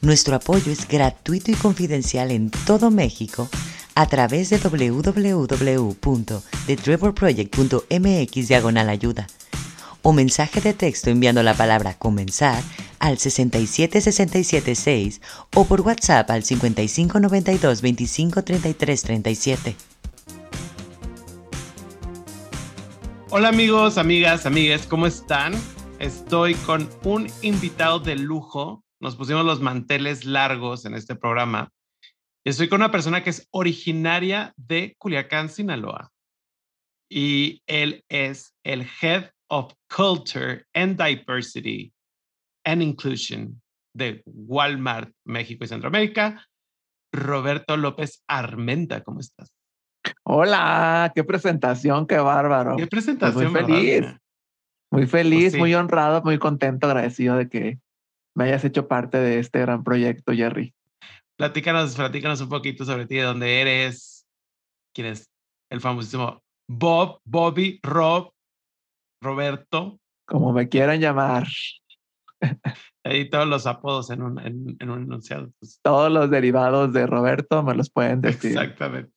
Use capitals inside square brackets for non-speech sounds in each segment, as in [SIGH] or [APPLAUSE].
nuestro apoyo es gratuito y confidencial en todo México a través de www.thetrevorproject.mx diagonal ayuda o mensaje de texto enviando la palabra comenzar al 67676 o por WhatsApp al 5592 25 37. Hola amigos, amigas, amigas, ¿cómo están? Estoy con un invitado de lujo nos pusimos los manteles largos en este programa. Estoy con una persona que es originaria de Culiacán, Sinaloa. Y él es el Head of Culture and Diversity and Inclusion de Walmart, México y Centroamérica. Roberto López Armenta, ¿cómo estás? Hola, qué presentación, qué bárbaro. Qué pues presentación. muy feliz. Muy pues feliz, muy honrado, muy contento, agradecido de que me hayas hecho parte de este gran proyecto, Jerry. Platícanos, platícanos un poquito sobre ti, de dónde eres, quién es el famosísimo Bob, Bobby, Rob, Roberto. Como me quieran llamar. [LAUGHS] Ahí todos los apodos en un, en, un enunciado. Pues. Todos los derivados de Roberto me los pueden decir. Exactamente.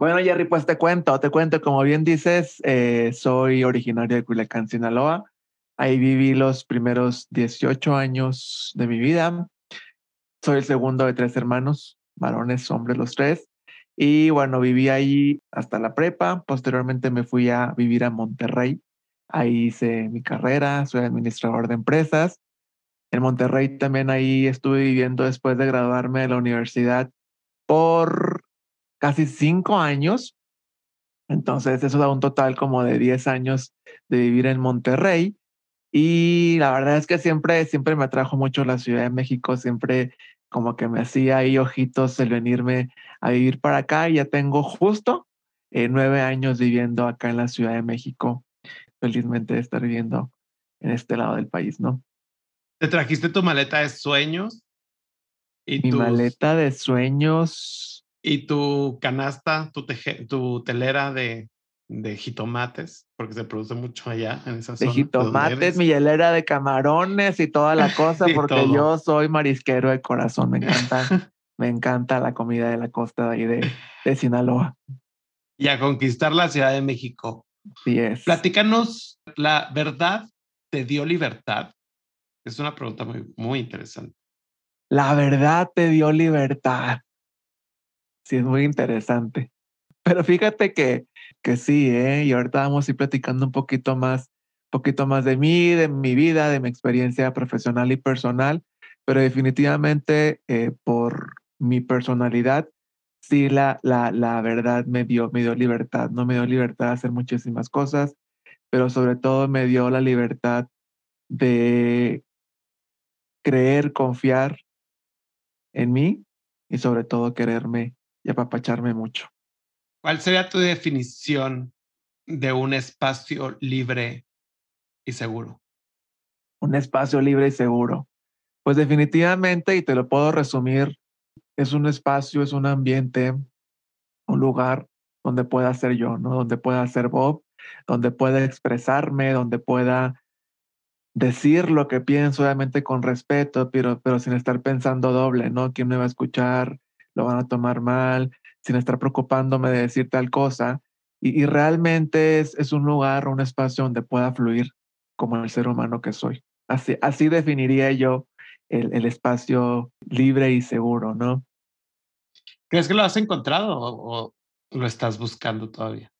Bueno, Jerry, pues te cuento, te cuento, como bien dices, eh, soy originario de Culiacán, Sinaloa. Ahí viví los primeros 18 años de mi vida. Soy el segundo de tres hermanos, varones, hombres los tres. Y bueno, viví ahí hasta la prepa. Posteriormente me fui a vivir a Monterrey. Ahí hice mi carrera, soy administrador de empresas. En Monterrey también ahí estuve viviendo después de graduarme de la universidad por casi cinco años. Entonces eso da un total como de 10 años de vivir en Monterrey. Y la verdad es que siempre, siempre me atrajo mucho la Ciudad de México, siempre como que me hacía ahí ojitos el venirme a vivir para acá. Y ya tengo justo eh, nueve años viviendo acá en la Ciudad de México. Felizmente de estar viviendo en este lado del país, ¿no? ¿Te trajiste tu maleta de sueños? Y Mi maleta de sueños. Y tu canasta, tu, tu telera de, de jitomates, porque se produce mucho allá en esa zona. De jitomates, mi hielera de camarones y toda la cosa, [LAUGHS] porque yo soy marisquero de corazón, me encanta, [LAUGHS] me encanta la comida de la costa de ahí de, de Sinaloa. Y a conquistar la Ciudad de México. Sí es. Platícanos, ¿la verdad te dio libertad? Es una pregunta muy, muy interesante. La verdad te dio libertad. Sí, es muy interesante. Pero fíjate que, que sí, ¿eh? Y ahorita vamos a ir platicando un poquito más, poquito más de mí, de mi vida, de mi experiencia profesional y personal, pero definitivamente eh, por mi personalidad, sí, la, la, la verdad me dio, me dio libertad, no me dio libertad de hacer muchísimas cosas, pero sobre todo me dio la libertad de creer, confiar en mí y sobre todo quererme y apapacharme mucho. ¿Cuál sería tu definición de un espacio libre y seguro? Un espacio libre y seguro. Pues definitivamente, y te lo puedo resumir, es un espacio, es un ambiente, un lugar donde pueda ser yo, ¿no? Donde pueda ser Bob, donde pueda expresarme, donde pueda decir lo que pienso, obviamente con respeto, pero, pero sin estar pensando doble, ¿no? ¿Quién me va a escuchar? ¿Lo van a tomar mal? Sin estar preocupándome de decir tal cosa. Y, realmente es, es, un lugar, un espacio donde pueda fluir como el ser humano que soy. Así, así definiría yo el, el espacio libre y seguro, ¿no? ¿Crees que lo has encontrado o, lo estás buscando todavía?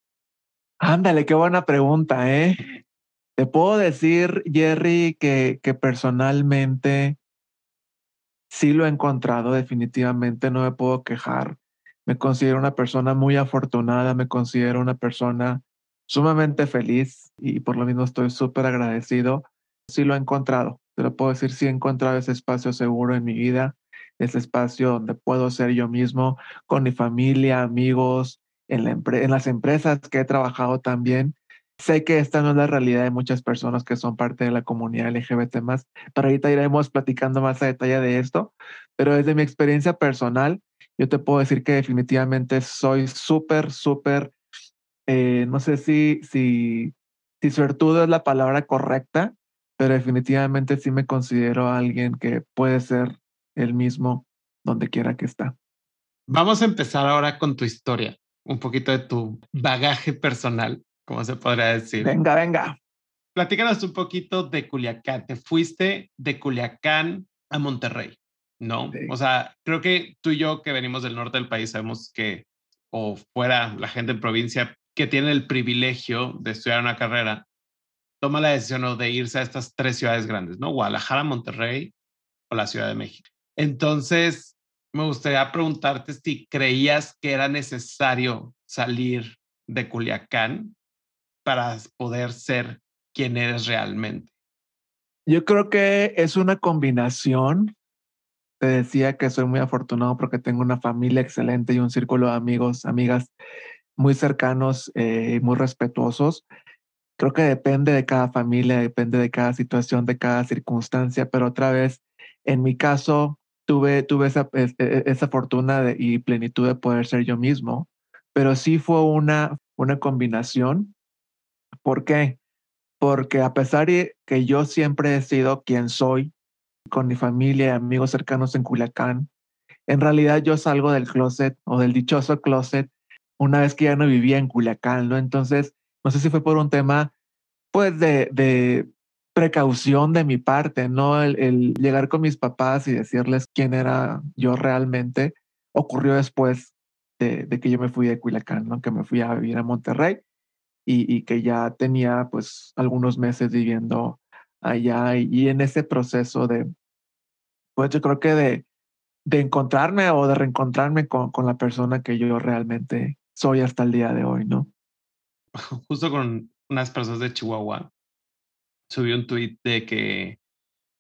Ándale, qué buena pregunta, ¿eh? Te puedo decir, Jerry, que, que personalmente sí lo he encontrado, definitivamente no me puedo quejar. Me considero una persona muy afortunada, me considero una persona sumamente feliz y por lo mismo estoy súper agradecido. Sí lo he encontrado, te lo puedo decir, sí he encontrado ese espacio seguro en mi vida, ese espacio donde puedo ser yo mismo con mi familia, amigos, en, la en las empresas que he trabajado también. Sé que esta no es la realidad de muchas personas que son parte de la comunidad LGBT más, pero ahorita iremos platicando más a detalle de esto, pero desde mi experiencia personal, yo te puedo decir que definitivamente soy súper, súper, eh, no sé si, si, si suertudo es la palabra correcta, pero definitivamente sí me considero alguien que puede ser el mismo donde quiera que está. Vamos a empezar ahora con tu historia, un poquito de tu bagaje personal, como se podría decir. Venga, venga. Platícanos un poquito de Culiacán. Te fuiste de Culiacán a Monterrey, ¿no? O sea, creo que tú y yo que venimos del norte del país sabemos que, o fuera la gente en provincia que tiene el privilegio de estudiar una carrera, toma la decisión de irse a estas tres ciudades grandes, ¿no? Guadalajara, Monterrey o la Ciudad de México. Entonces, me gustaría preguntarte si creías que era necesario salir de Culiacán para poder ser quien eres realmente. Yo creo que es una combinación. Te decía que soy muy afortunado porque tengo una familia excelente y un círculo de amigos, amigas muy cercanos eh, muy respetuosos. Creo que depende de cada familia, depende de cada situación, de cada circunstancia, pero otra vez, en mi caso, tuve, tuve esa, e, e, esa fortuna y plenitud de poder ser yo mismo, pero sí fue una, una combinación. ¿Por qué? Porque a pesar de que yo siempre he sido quien soy, con mi familia y amigos cercanos en Culiacán, en realidad yo salgo del closet o del dichoso closet una vez que ya no vivía en Culiacán, ¿no? Entonces, no sé si fue por un tema, pues, de, de precaución de mi parte, ¿no? El, llegar con mis papás y decirles quién era yo realmente ocurrió después de, que yo me fui de Culiacán, ¿no? Que me fui a vivir a Monterrey y, y que ya tenía, pues, algunos meses viviendo allá y, en ese proceso de, pues, yo creo que de, de encontrarme o de reencontrarme con, con la persona que yo realmente soy hasta el día de hoy, ¿no? [LAUGHS] Justo con unas personas de Chihuahua, subí un tweet de que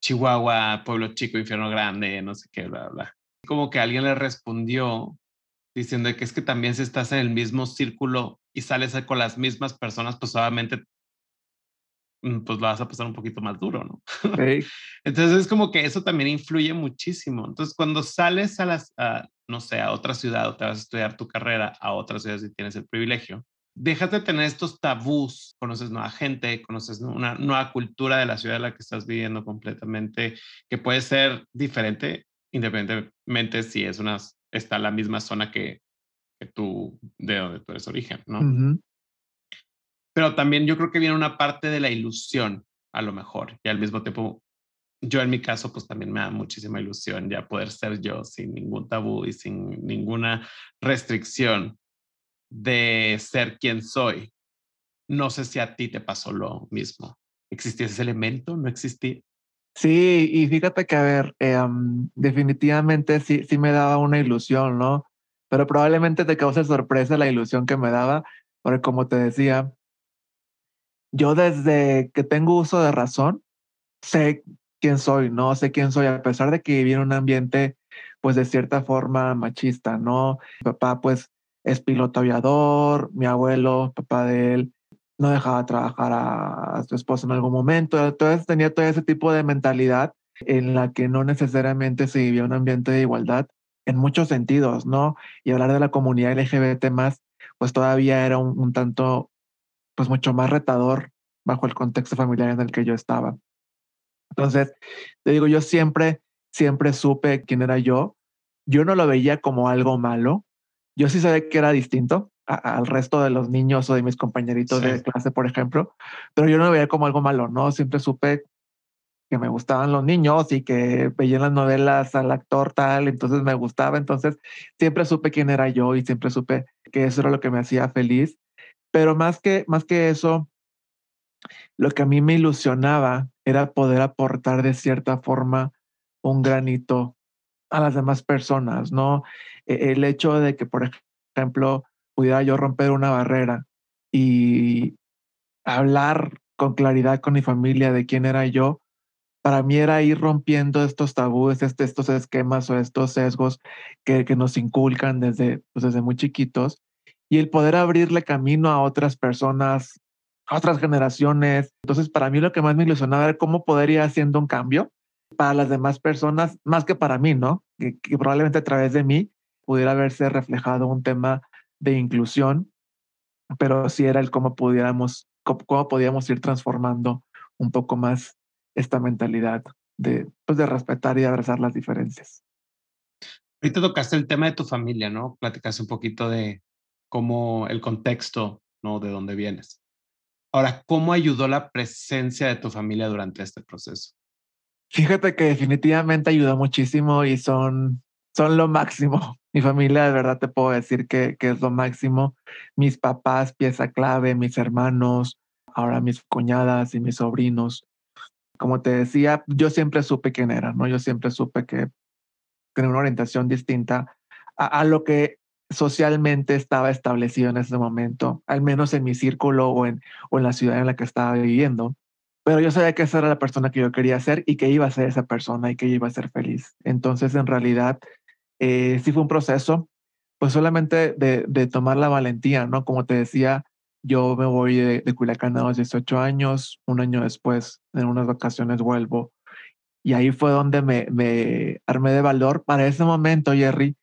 Chihuahua, pueblo chico, infierno grande, no sé qué, bla, bla. Como que alguien le respondió diciendo que es que también si estás en el mismo círculo y sales con las mismas personas, pues obviamente pues lo vas a pasar un poquito más duro, ¿no? [LAUGHS] Entonces es como que eso también influye muchísimo. Entonces cuando sales a las, no sé, a otra ciudad o te vas a estudiar tu carrera a otra ciudad si tienes el privilegio, déjate de tener estos tabús, conoces nueva gente, conoces una nueva cultura de la ciudad en la que estás viviendo completamente, que puede ser diferente independientemente si es una, está en la misma zona que, que tú, de donde tú eres origen, ¿no? Pero también yo creo que viene una parte de la ilusión, a lo mejor, y al mismo tiempo, yo en mi caso, pues también me da muchísima ilusión ya poder ser yo sin ningún tabú y sin ninguna restricción de ser quien soy. No sé si a ti te pasó lo mismo. ¿Existía ese elemento? ¿No existía? Sí, y fíjate que, a ver, em, definitivamente sí, sí me daba una ilusión, ¿no? Pero probablemente te cause sorpresa la ilusión que me daba, porque como te decía, yo desde que tengo uso de razón, sé quién soy, ¿no? Sé quién soy, a pesar de que viví en un ambiente, pues de cierta forma machista, ¿no? Mi papá, pues, es piloto aviador, mi abuelo, papá de él, no dejaba trabajar a, su esposa en algún momento. Entonces tenía todo ese tipo de mentalidad en la que no necesariamente se vivía un ambiente de igualdad en muchos sentidos, ¿no? Y hablar de la comunidad LGBT más, pues todavía era un, un tanto, pues mucho más retador bajo el contexto familiar en el que yo estaba. Entonces, te digo, yo siempre, siempre supe quién era yo. Yo no lo veía como algo malo, yo sí sabía que era distinto al resto de los niños o de mis compañeritos de clase, por ejemplo, pero yo no lo veía como algo malo, ¿no? Siempre supe que me gustaban los niños y que veía en las novelas al actor tal, entonces me gustaba, entonces siempre supe quién era yo y siempre supe que eso era lo que me hacía feliz, pero más que, más que eso, lo que a mí me ilusionaba era poder aportar de cierta forma un granito a las demás personas, ¿no? E-, el hecho de que, por ejemplo, pudiera yo romper una barrera y hablar con claridad con mi familia de quién era yo, para mí era ir rompiendo estos tabúes, este, estos esquemas o estos sesgos que, nos inculcan desde, pues desde muy chiquitos y el poder abrirle camino a otras personas, a otras generaciones. Entonces, para mí lo que más me ilusionaba era cómo poder ir haciendo un cambio para las demás personas, más que para mí, ¿no? Que, que probablemente a través de mí pudiera verse reflejado un tema de inclusión, pero sí era el cómo pudiéramos, cómo podíamos ir transformando un poco más esta mentalidad de, pues, de respetar y abrazar las diferencias. Ahorita tocaste el tema de tu familia, ¿no? Platicaste un poquito de cómo el contexto, ¿no? De dónde vienes. Ahora, ¿cómo ayudó la presencia de tu familia durante este proceso? Fíjate que definitivamente ayudó muchísimo y son, son lo máximo. [LAUGHS] Mi familia, de verdad te puedo decir que, que es lo máximo. Mis papás, pieza clave, mis hermanos, ahora mis cuñadas y mis sobrinos como te decía, yo siempre supe quién era, ¿no? Yo siempre supe que tenía una orientación distinta a, lo que socialmente estaba establecido en ese momento, al menos en mi círculo o en, o en la ciudad en la que estaba viviendo. Pero yo sabía que esa era la persona que yo quería ser y que iba a ser esa persona y que iba a ser feliz. Entonces, en realidad, eh, sí fue un proceso, pues solamente de, de tomar la valentía, ¿no? Como te decía, yo me voy de, de Culiacán a los 18 años, un año después, en unas vacaciones vuelvo. Y ahí fue donde me, me armé de valor. Para ese momento, Jerry,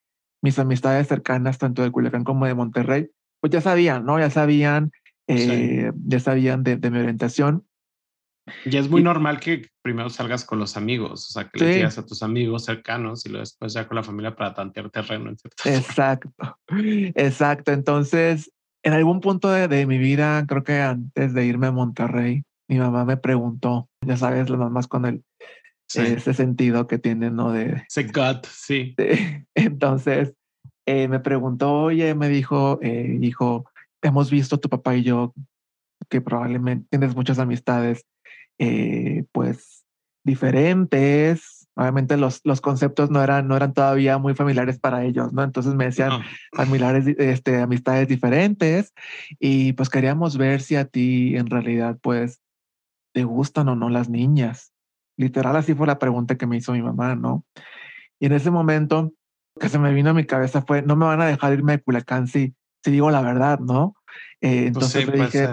mis amistades cercanas, tanto de Culiacán como de Monterrey, pues ya sabían, ¿no? Ya sabían, eh, ya sabían de, de, mi orientación. Y es muy normal que primero salgas con los amigos, o sea, que le digas a tus amigos cercanos y luego después ya con la familia para tantear terreno. En [LAUGHS] exacto, exacto. Entonces, en algún punto de, de, mi vida, creo que antes de irme a Monterrey, mi mamá me preguntó, ya sabes, las mamás con el, ese sentido que tienen, ¿no? De, ese gut, sí. [LAUGHS] entonces, eh, me preguntó, oye, me dijo, eh, hijo, hemos visto tu papá y yo que probablemente tienes muchas amistades, eh, pues, diferentes, obviamente los, los conceptos no eran, no eran todavía muy familiares para ellos, ¿no? Entonces me decían familiares, este, amistades diferentes y pues queríamos ver si a ti en realidad pues te gustan o no las niñas. Literal así fue la pregunta que me hizo mi mamá, ¿no? Y en ese momento que se me vino a mi cabeza fue, no me van a dejar irme de Culiacán si, si digo la verdad, ¿no? Eh, pues entonces le dije,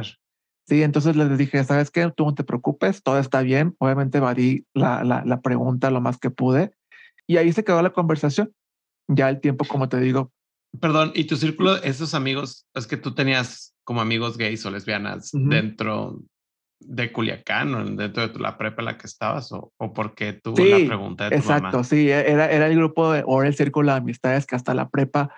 Sí, entonces les dije, ¿sabes qué? Tú no te preocupes, todo está bien. Obviamente evadí la, la, la pregunta lo más que pude. Y ahí se quedó la conversación. Ya el tiempo, como te digo. Perdón, ¿y tu círculo, esos amigos, es que tú tenías como amigos gays o lesbianas dentro de Culiacán o dentro de la prepa en la que estabas o, o porque sí, la pregunta de tu exacto, sí, era, era el grupo de, o el círculo de amistades que hasta la prepa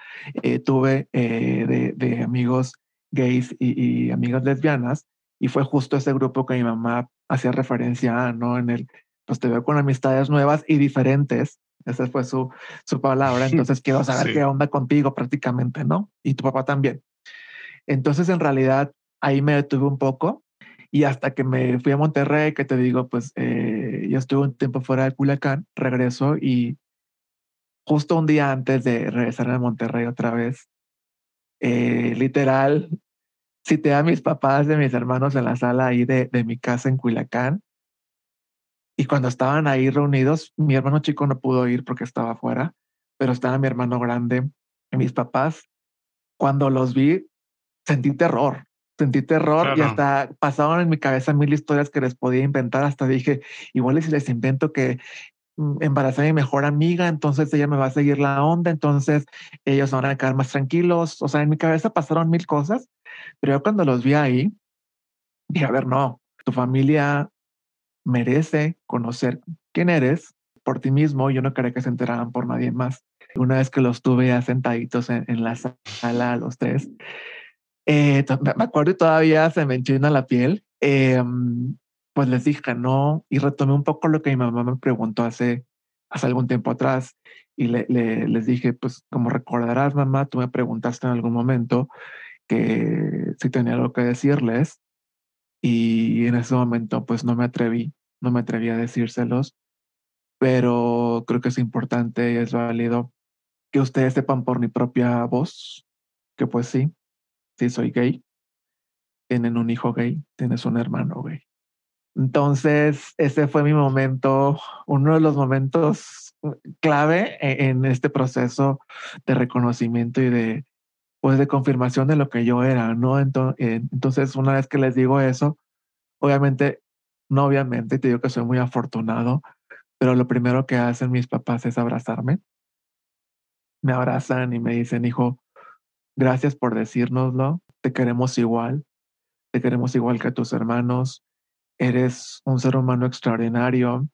eh, tuve eh, de, de, amigos gays y, y amigas lesbianas y fue justo ese grupo que mi mamá hacía referencia ¿no? En el, pues te veo con amistades nuevas y diferentes. Esa fue su, su palabra. [LAUGHS] Entonces quiero saber qué onda contigo prácticamente, ¿no? Y tu papá también. Entonces, en realidad, ahí me detuve un poco y hasta que me fui a Monterrey, que te digo, pues eh, yo estuve un tiempo fuera de Culiacán, regreso y justo un día antes de regresar a Monterrey otra vez, eh, literal, cité a mis papás de mis hermanos en la sala ahí de, de mi casa en Culiacán. Y cuando estaban ahí reunidos, mi hermano chico no pudo ir porque estaba afuera, pero estaba mi hermano grande y mis papás. Cuando los vi, sentí terror, sentí terror claro. y hasta pasaron en mi cabeza mil historias que les podía inventar. Hasta dije, igual si les invento que mm, embarazé a mi mejor amiga, entonces ella me va a seguir la onda, entonces ellos van a quedar más tranquilos. O sea, en mi cabeza pasaron mil cosas pero yo cuando los vi ahí, dije, a ver, no, tu familia merece conocer quién eres por ti mismo. Yo no quería que se enteraran por nadie más. Una vez que los tuve ya sentaditos en, en la sala, los tres, eh, me acuerdo y todavía se me enchina la piel. Eh, pues les dije no y retomé un poco lo que mi mamá me preguntó hace, hace algún tiempo atrás y le, le, les dije, pues como recordarás, mamá, tú me preguntaste en algún momento que sí tenía algo que decirles y en ese momento pues no me atreví, no me atreví a decírselos, pero creo que es importante y es válido que ustedes sepan por mi propia voz que pues sí, sí soy gay, tienen un hijo gay, tienes un hermano gay. Entonces, ese fue mi momento, uno de los momentos clave e-, en este proceso de reconocimiento y de, pues, de confirmación de lo que yo era, ¿no? Entonces, una vez que les digo eso, obviamente, no obviamente, te digo que soy muy afortunado, pero lo primero que hacen mis papás es abrazarme. Me abrazan y me dicen, hijo, gracias por decírnoslo, te queremos igual, te queremos igual que a tus hermanos, eres un ser humano extraordinario,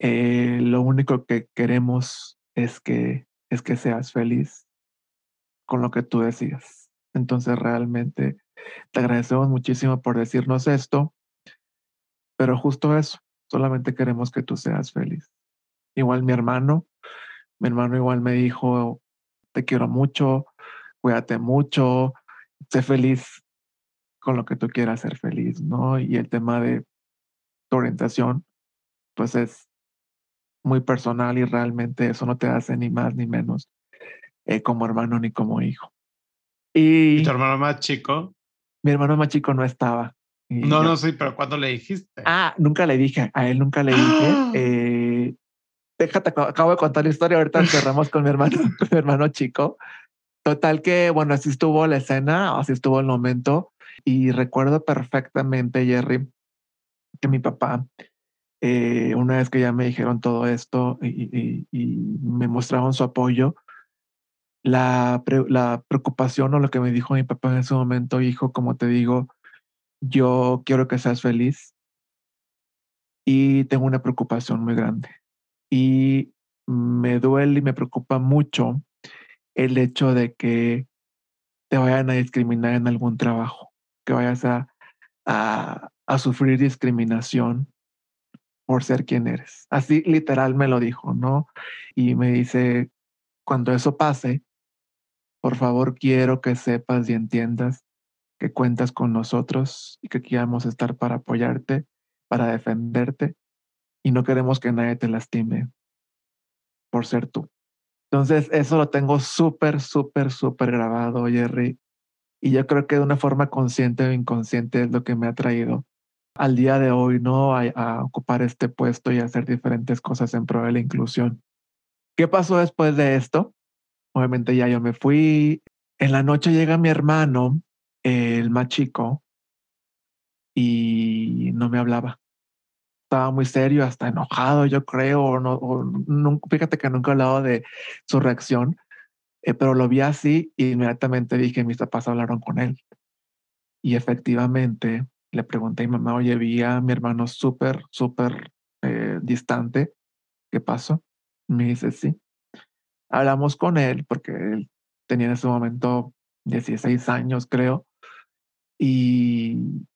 eh, lo único que queremos es que, es que seas feliz con lo que tú decidas. Entonces realmente te agradecemos muchísimo por decirnos esto, pero justo eso, solamente queremos que tú seas feliz. Igual mi hermano, mi hermano igual me dijo, te quiero mucho, cuídate mucho, sé feliz con lo que tú quieras ser feliz, ¿no? Y el tema de tu orientación, pues es muy personal y realmente eso no te hace ni más ni menos eh, como hermano ni como hijo. Y, tu hermano más chico? Mi hermano más chico no estaba. No, no, sí, pero ¿cuándo le dijiste? Ah, nunca le dije, a él nunca le dije. Eh, déjate, acabo de contar la historia, ahorita cerramos con mi hermano, [LAUGHS] con mi hermano chico. Total que, bueno, así estuvo la escena, así estuvo el momento. Y recuerdo perfectamente, Jerry, que mi papá, eh, una vez que ya me dijeron todo esto y, me mostraron su apoyo, la, la, preocupación o lo que me dijo mi papá en ese momento, hijo, como te digo, yo quiero que seas feliz y tengo una preocupación muy grande. Y me duele y me preocupa mucho el hecho de que te vayan a discriminar en algún trabajo, que vayas a, a, a sufrir discriminación por ser quien eres. Así literal me lo dijo, ¿no? Y me dice, cuando eso pase, por favor quiero que sepas y entiendas que cuentas con nosotros y que queremos estar para apoyarte, para defenderte y no queremos que nadie te lastime por ser tú. Entonces, eso lo tengo súper, súper, súper grabado, Jerry. Y yo creo que de una forma consciente o inconsciente es lo que me ha traído al día de hoy, ¿no? A, ocupar este puesto y hacer diferentes cosas en pro de la inclusión. ¿Qué pasó después de esto? Obviamente ya yo me fui. En la noche llega mi hermano, el más chico, y no me hablaba. Estaba muy serio, hasta enojado, yo creo. no, fíjate que nunca he hablado de su reacción, eh, pero lo vi así y inmediatamente dije, mis papás hablaron con él. Y efectivamente, le pregunté a mi mamá, oye, vi a mi hermano súper, súper eh, distante. ¿Qué pasó? Me dice, sí. Hablamos con él porque él tenía en ese momento 16 años, creo. Y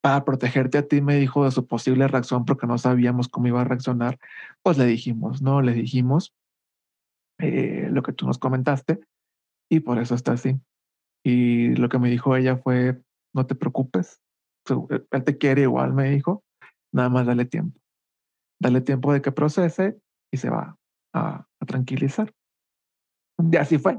para protegerte a ti me dijo de su posible reacción porque no sabíamos cómo iba a reaccionar. Pues le dijimos, ¿no? Le dijimos eh, lo que tú nos comentaste y por eso está así. Y lo que me dijo ella fue, no te preocupes, eh, él te quiere igual, me dijo, nada más dale tiempo. Dale tiempo de que procese y se va a, tranquilizar. Y así fue.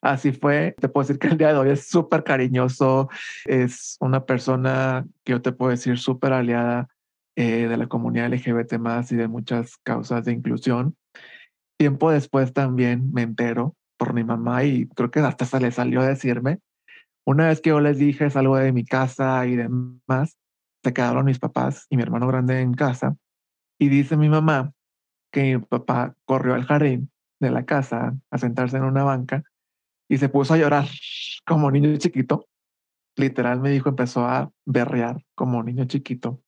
Así fue. Te puedo decir que el día de hoy es súper cariñoso. Es una persona que yo te puedo decir súper aliada eh, de la comunidad LGBT más y de muchas causas de inclusión. Tiempo después también me entero por mi mamá y creo que hasta se le salió a decirme una vez que yo les dije salgo de mi casa y demás, se quedaron mis papás y mi hermano grande en casa. Y dice mi mamá que mi papá corrió al jardín de la casa a sentarse en una banca y se puso a llorar como niño chiquito. Literal me dijo, empezó a berrear como niño chiquito.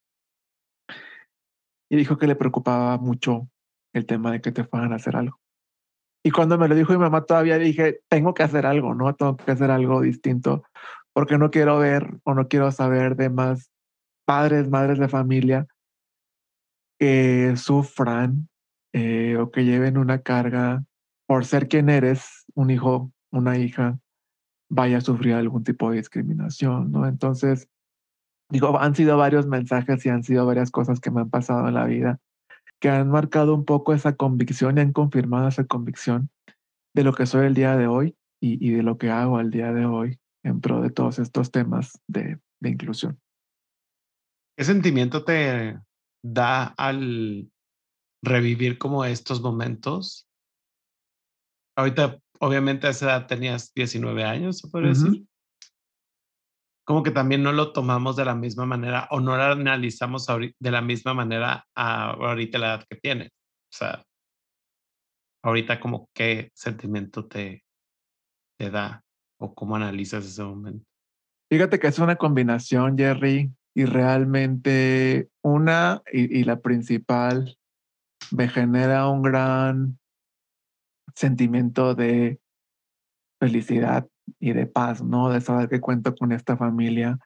Y dijo que le preocupaba mucho el tema de que te fueran a hacer algo. Y cuando me lo dijo mi mamá, todavía dije, tengo que hacer algo, ¿no? Tengo que hacer algo distinto, porque no quiero ver o no quiero saber de más padres, madres de familia que sufran eh, o que lleven una carga por ser quien eres, un hijo, una hija, vaya a sufrir algún tipo de discriminación, ¿no? Entonces, digo, han sido varios mensajes y han sido varias cosas que me han pasado en la vida que han marcado un poco esa convicción y han confirmado esa convicción de lo que soy el día de hoy y, de lo que hago al día de hoy en pro de todos estos temas de, inclusión. ¿Qué sentimiento te da al revivir como estos momentos? Ahorita, obviamente, a esa edad tenías 19 años, ¿se puede decir? Como que también no lo tomamos de la misma manera o no lo analizamos de la misma manera a ahorita la edad que tienes. O sea, ahorita como qué sentimiento te, te da o cómo analizas ese momento. Fíjate que es una combinación, Jerry, y realmente una y, la principal me genera un gran sentimiento de felicidad y de paz, ¿no? De saber que cuento con esta familia.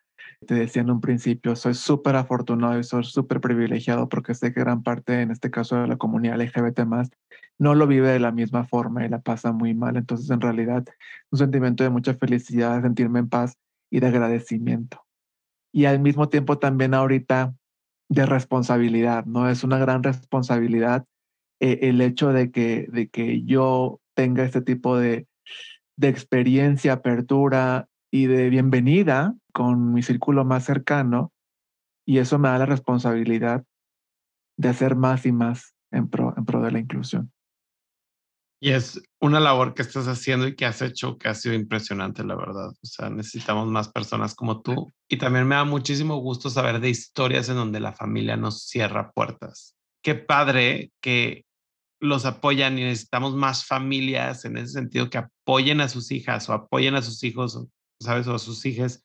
Te decía en un principio, soy súper afortunado y soy súper privilegiado porque sé que gran parte, en este caso de la comunidad LGBT más, no lo vive de la misma forma y la pasa muy mal. Entonces, en realidad, un sentimiento de mucha felicidad, sentirme en paz y de agradecimiento. Y al mismo tiempo también ahorita de responsabilidad, ¿no? Es una gran responsabilidad eh, el hecho de que, de que yo tenga este tipo de, de experiencia, apertura y de bienvenida con mi círculo más cercano. Y eso me da la responsabilidad de hacer más y más en pro, en pro de la inclusión. Y es una labor que estás haciendo y que has hecho que ha sido impresionante, la verdad. O sea, necesitamos más personas como tú. Y también me da muchísimo gusto saber de historias en donde la familia nos cierra puertas. Qué padre que los apoyan y necesitamos más familias en ese sentido que apoyen a sus hijas o apoyen a sus hijos, ¿sabes? O a sus hijas.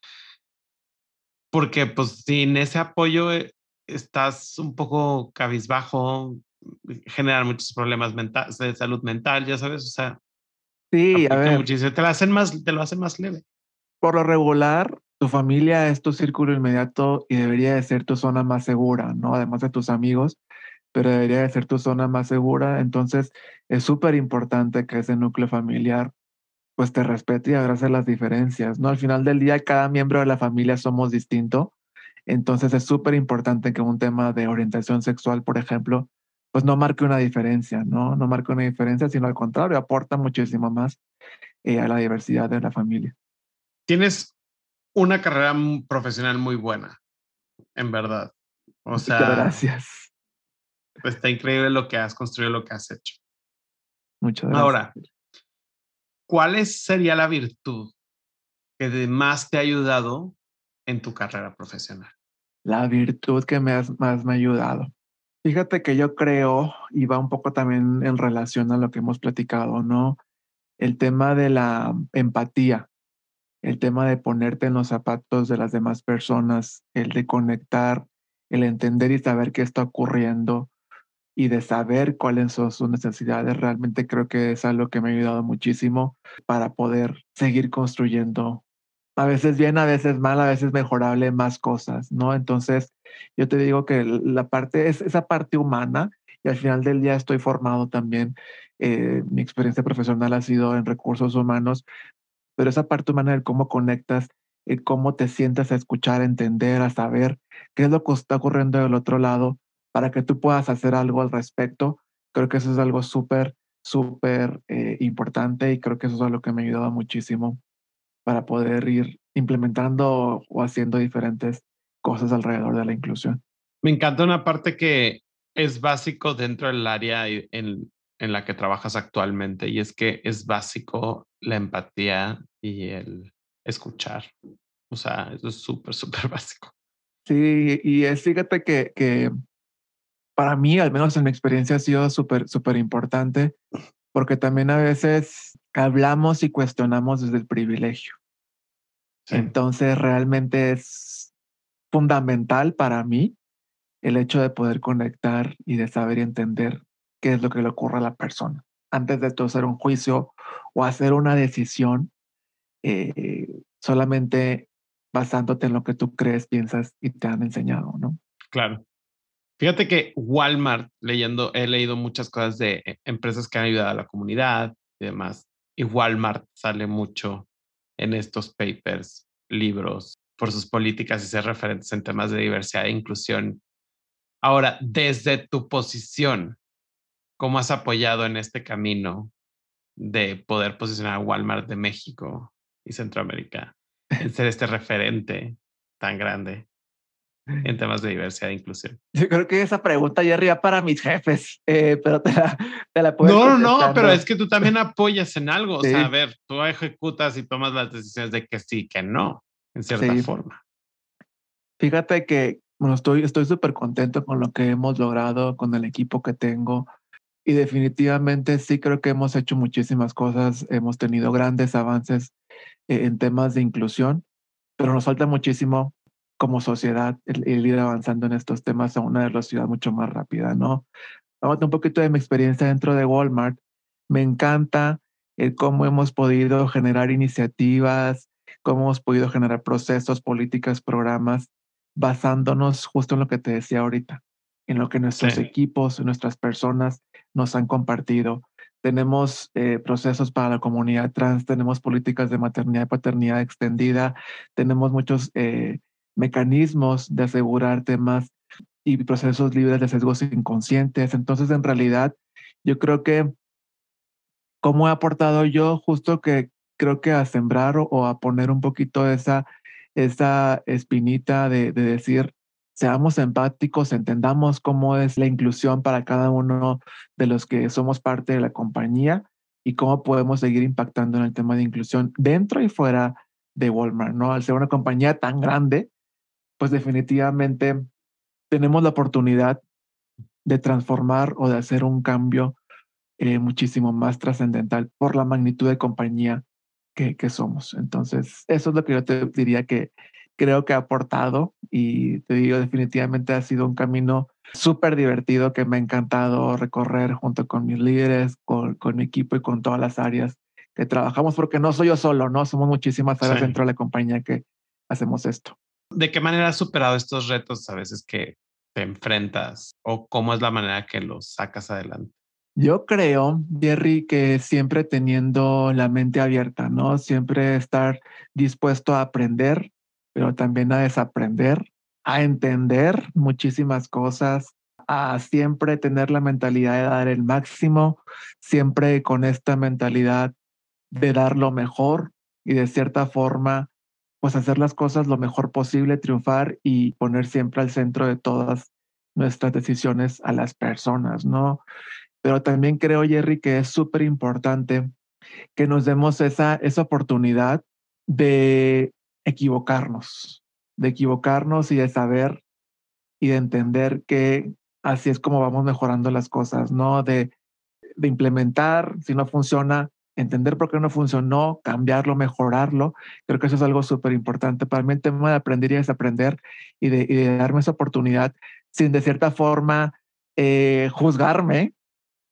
Porque pues sin ese apoyo eh, estás un poco cabizbajo, generar muchos problemas mentales, de salud mental, ya sabes, o sea. Sí, a ver. Te lo hacen más, te lo hacen más leve. Por lo regular, tu familia es tu círculo inmediato y debería de ser tu zona más segura, ¿no? Además de tus amigos, pero debería de ser tu zona más segura. Entonces, es súper importante que ese núcleo familiar pues te respete y abrace las diferencias, ¿no? Al final del día, cada miembro de la familia somos distinto. Entonces, es súper importante que un tema de orientación sexual, por ejemplo, pues no marque una diferencia, ¿no? No marque una diferencia, sino al contrario, aporta muchísimo más eh, a la diversidad de la familia. Tienes una carrera profesional muy buena, en verdad. O sea, gracias. Pues está increíble lo que has construido, lo que has hecho. Muchas gracias. Ahora, ¿cuál sería la virtud que más te ha ayudado en tu carrera profesional? La virtud que más me ha ayudado. Fíjate que yo creo, y va un poco también en relación a lo que hemos platicado, ¿no? El tema de la empatía, el tema de ponerte en los zapatos de las demás personas, el de conectar, el entender y saber qué está ocurriendo y de saber cuáles son sus necesidades, realmente creo que es algo que me ha ayudado muchísimo para poder seguir construyendo a veces bien, a veces mal, a veces mejorable, más cosas, ¿no? Entonces, yo te digo que la parte, es esa parte humana, y al final del día estoy formado también, eh, mi experiencia profesional ha sido en recursos humanos, pero esa parte humana de cómo conectas, el cómo te sientas a escuchar, a entender, a saber qué es lo que está ocurriendo del otro lado, para que tú puedas hacer algo al respecto, creo que eso es algo súper, súper eh, importante y creo que eso es algo que me ha ayudado muchísimo para poder ir implementando o haciendo diferentes cosas alrededor de la inclusión. Me encanta una parte que es básico dentro del área en, en la que trabajas actualmente y es que es básico la empatía y el escuchar. O sea, eso es súper, [LAUGHS] súper básico. Sí, y es, fíjate que, que para mí, al menos en mi experiencia, ha sido súper, súper importante porque también a veces hablamos y cuestionamos desde el privilegio. Entonces, realmente es fundamental para mí el hecho de poder conectar y de saber y entender qué es lo que le ocurre a la persona. Antes de hacer un juicio o hacer una decisión, eh, solamente basándote en lo que tú crees, piensas y te han enseñado, ¿no? Claro. Fíjate que Walmart, leyendo, he leído muchas cosas de eh, empresas que han ayudado a la comunidad y demás. Y Walmart sale mucho en estos papers, libros, por sus políticas y ser referentes en temas de diversidad e inclusión. Ahora, desde tu posición, ¿cómo has apoyado en este camino de poder posicionar a Walmart de México y Centroamérica en ser este referente tan grande? En [LAUGHS] temas de diversidad e inclusión? Yo creo que esa pregunta ya arriba para mis jefes, eh, pero te la, te la puedo No, no, no, pero es que tú también apoyas en algo. O sea, a ver, tú ejecutas y tomas las decisiones de que sí, que no, en cierta forma. Fíjate que, bueno, estoy estoy súper contento con lo que hemos logrado, con el equipo que tengo. Y definitivamente sí creo que hemos hecho muchísimas cosas, hemos tenido grandes avances eh, en temas de inclusión, pero nos falta muchísimo como sociedad el, ir avanzando en estos temas a una velocidad mucho más rápida, ¿no? Vamos un poquito de mi experiencia dentro de Walmart. Me encanta el cómo hemos podido generar iniciativas, cómo hemos podido generar procesos, políticas, programas, basándonos justo en lo que te decía ahorita, en lo que nuestros equipos, nuestras personas nos han compartido. Tenemos eh, procesos para la comunidad trans, tenemos políticas de maternidad y paternidad extendida, tenemos muchos eh, mecanismos de asegurar temas y procesos libres de sesgos inconscientes. Entonces, en realidad, yo creo que, ¿cómo he aportado yo? Justo que creo que a sembrar o, a poner un poquito esa, esa espinita de, de decir, seamos empáticos, entendamos cómo es la inclusión para cada uno de los que somos parte de la compañía y cómo podemos seguir impactando en el tema de inclusión dentro y fuera de Walmart, ¿no? Al ser una compañía tan grande, pues definitivamente tenemos la oportunidad de transformar o de hacer un cambio eh, muchísimo más trascendental por la magnitud de compañía que, que, somos. Entonces, eso es lo que yo te diría que creo que ha aportado y te digo, definitivamente ha sido un camino súper divertido que me ha encantado recorrer junto con mis líderes, con, con, mi equipo y con todas las áreas que trabajamos, porque no soy yo solo, ¿no? Somos muchísimas áreas dentro de la compañía que hacemos esto. ¿De qué manera has superado estos retos a veces que te enfrentas o cómo es la manera que los sacas adelante? Yo creo, Jerry, que siempre teniendo la mente abierta, ¿no? Siempre estar dispuesto a aprender, pero también a desaprender, a entender muchísimas cosas, a siempre tener la mentalidad de dar el máximo, siempre con esta mentalidad de dar lo mejor y de cierta forma pues hacer las cosas lo mejor posible, triunfar y poner siempre al centro de todas nuestras decisiones a las personas, ¿no? Pero también creo, Jerry, que es súper importante que nos demos esa, esa oportunidad de equivocarnos, de equivocarnos y de saber y de entender que así es como vamos mejorando las cosas, ¿no? De, de implementar, si no funciona, entender por qué no funcionó, cambiarlo, mejorarlo. Creo que eso es algo súper importante. Para mí el tema de aprender y desaprender y de, y de darme esa oportunidad sin de cierta forma eh, juzgarme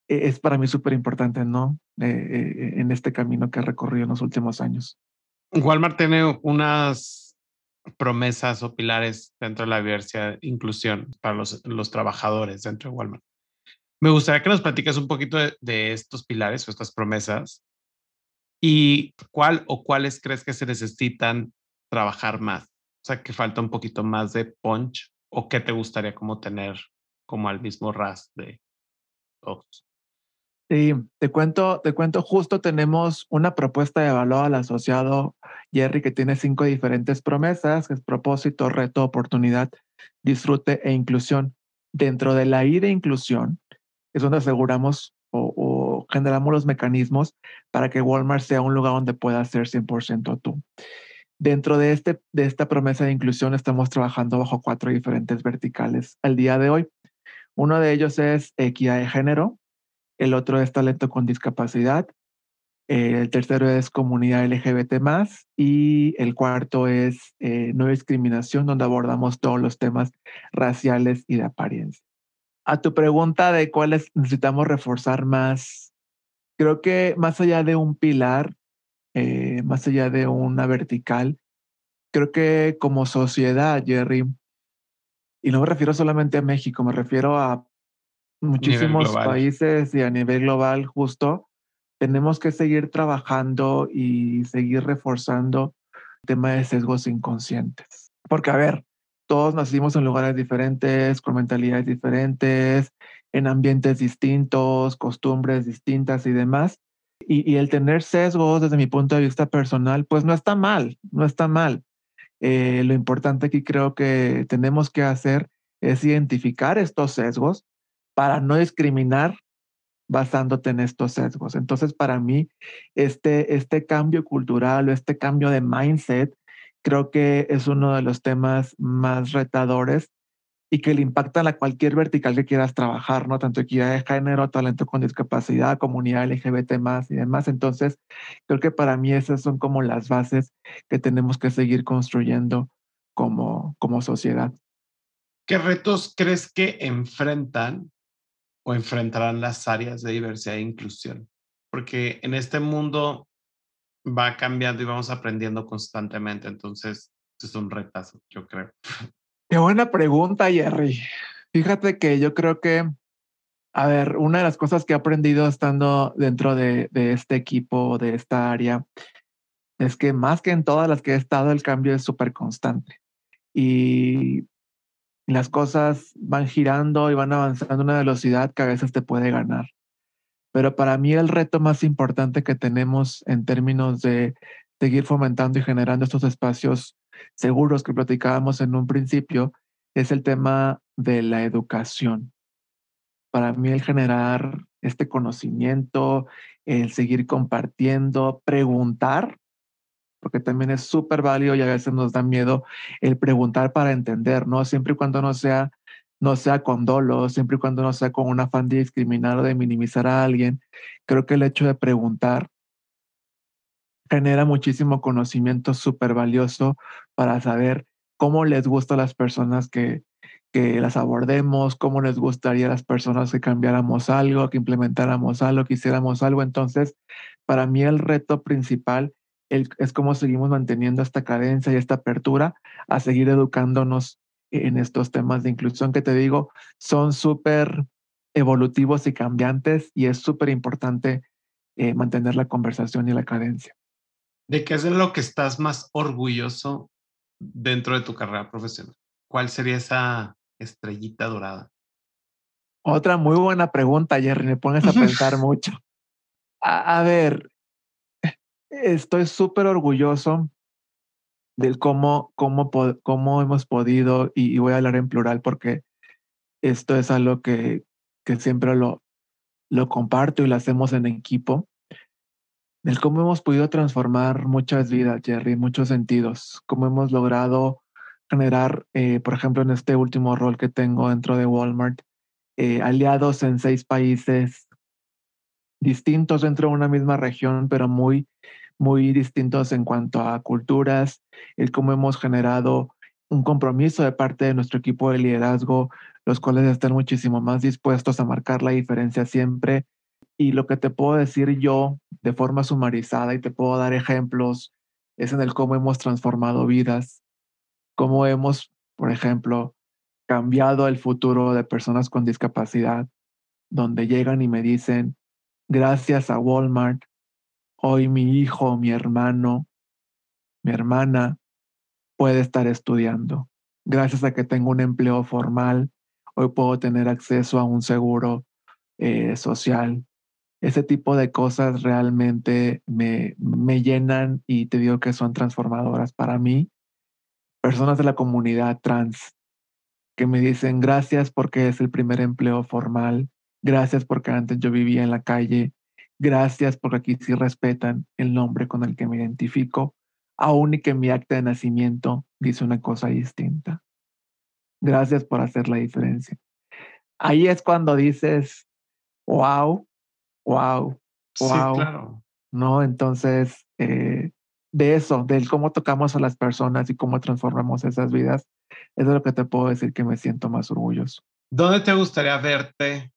e, es para mí súper importante, ¿no? Eh, eh, en este camino que he recorrido en los últimos años. Walmart tiene unas promesas o pilares dentro de la diversidad e inclusión para los, los trabajadores dentro de Walmart. Me gustaría que nos platiques un poquito de, de, estos pilares o estas promesas ¿Y cuál o cuáles crees que se necesitan trabajar más? O sea, que falta un poquito más de punch o qué te gustaría como tener como al mismo ras de todos. Sí, te cuento, te cuento, justo tenemos una propuesta de valor al asociado Jerry que tiene cinco diferentes promesas, que propósito, reto, oportunidad, disfrute e inclusión. Dentro de la I de inclusión es donde aseguramos o, generamos los mecanismos para que Walmart sea un lugar donde pueda ser 100% tú. Dentro de, este, de esta promesa de inclusión estamos trabajando bajo cuatro diferentes verticales al día de hoy. Uno de ellos es equidad de género, el otro es talento con discapacidad, el tercero es comunidad LGBT más y el cuarto es eh, no discriminación, donde abordamos todos los temas raciales y de apariencia a tu pregunta de cuáles necesitamos reforzar más, creo que más allá de un pilar, eh, más allá de una vertical, creo que como sociedad, Jerry, y no me refiero solamente a México, me refiero a muchísimos países y a nivel global justo, tenemos que seguir trabajando y seguir reforzando el tema de sesgos inconscientes. Porque, a ver, todos nacimos en lugares diferentes, con mentalidades diferentes, en ambientes distintos, costumbres distintas y demás. Y, el tener sesgos desde mi punto de vista personal, pues no está mal, no está mal. Eh, lo importante aquí creo que tenemos que hacer es identificar estos sesgos para no discriminar basándote en estos sesgos. Entonces, para mí, este, este cambio cultural o este cambio de mindset, creo que es uno de los temas más retadores y que le impactan a cualquier vertical que quieras trabajar, ¿no? Tanto equidad de género, talento con discapacidad, comunidad LGBT más y demás. Entonces, creo que para mí esas son como las bases que tenemos que seguir construyendo como, como sociedad. ¿Qué retos crees que enfrentan o enfrentarán las áreas de diversidad e inclusión? Porque en este mundo va cambiando y vamos aprendiendo constantemente, entonces es un retazo, yo creo. [LAUGHS] Qué buena pregunta, Jerry. Fíjate que yo creo que, a ver, una de las cosas que he aprendido estando dentro de, este equipo, de esta área, es que más que en todas las que he estado, el cambio es súper constante. Y las cosas van girando y van avanzando a una velocidad que a veces te puede ganar. Pero para mí el reto más importante que tenemos en términos de seguir fomentando y generando estos espacios seguros que platicábamos en un principio es el tema de la educación. Para mí el generar este conocimiento, el seguir compartiendo, preguntar, porque también es súper válido y a veces nos da miedo el preguntar para entender, ¿no? Siempre y cuando no sea, no sea con dolo, siempre y cuando no sea con un afán de discriminar o de minimizar a alguien, creo que el hecho de preguntar genera muchísimo conocimiento súper valioso para saber cómo les gusta a las personas que, que las abordemos, cómo les gustaría a las personas que cambiáramos algo, que implementáramos algo, que hiciéramos algo. Entonces, para mí el reto principal es cómo seguimos manteniendo esta cadencia y esta apertura a seguir educándonos en estos temas de inclusión que te digo, son súper evolutivos y cambiantes y es súper importante eh, mantener la conversación y la cadencia. ¿De qué es de lo que estás más orgulloso dentro de tu carrera profesional? ¿Cuál sería esa estrellita dorada? Otra muy buena pregunta, Jerry. Me pones a pensar [LAUGHS] mucho. A, ver, estoy súper orgulloso del cómo, cómo, cómo hemos podido, y, voy a hablar en plural porque esto es algo que, que siempre lo, lo comparto y lo hacemos en equipo del cómo hemos podido transformar muchas vidas, Jerry, muchos sentidos, cómo hemos logrado generar, eh, por ejemplo, en este último rol que tengo dentro de Walmart, eh, aliados en seis países distintos dentro de una misma región, pero muy, muy distintos en cuanto a culturas, el cómo hemos generado un compromiso de parte de nuestro equipo de liderazgo, los cuales están muchísimo más dispuestos a marcar la diferencia siempre y lo que te puedo decir yo de forma sumarizada y te puedo dar ejemplos es en el cómo hemos transformado vidas, cómo hemos, por ejemplo, cambiado el futuro de personas con discapacidad, donde llegan y me dicen, gracias a Walmart, hoy mi hijo, mi hermano, mi hermana puede estar estudiando. Gracias a que tengo un empleo formal, hoy puedo tener acceso a un seguro eh, social ese tipo de cosas realmente me, me llenan y te digo que son transformadoras para mí. Personas de la comunidad trans que me dicen gracias porque es el primer empleo formal, gracias porque antes yo vivía en la calle, gracias porque aquí sí respetan el nombre con el que me identifico, aún y que mi acta de nacimiento dice una cosa distinta. Gracias por hacer la diferencia. Ahí es cuando dices, wow, wow, wow. claro. ¿No? Entonces, eh, de eso, del cómo tocamos a las personas y cómo transformamos esas vidas, es de lo que te puedo decir que me siento más orgulloso. ¿Dónde te gustaría verte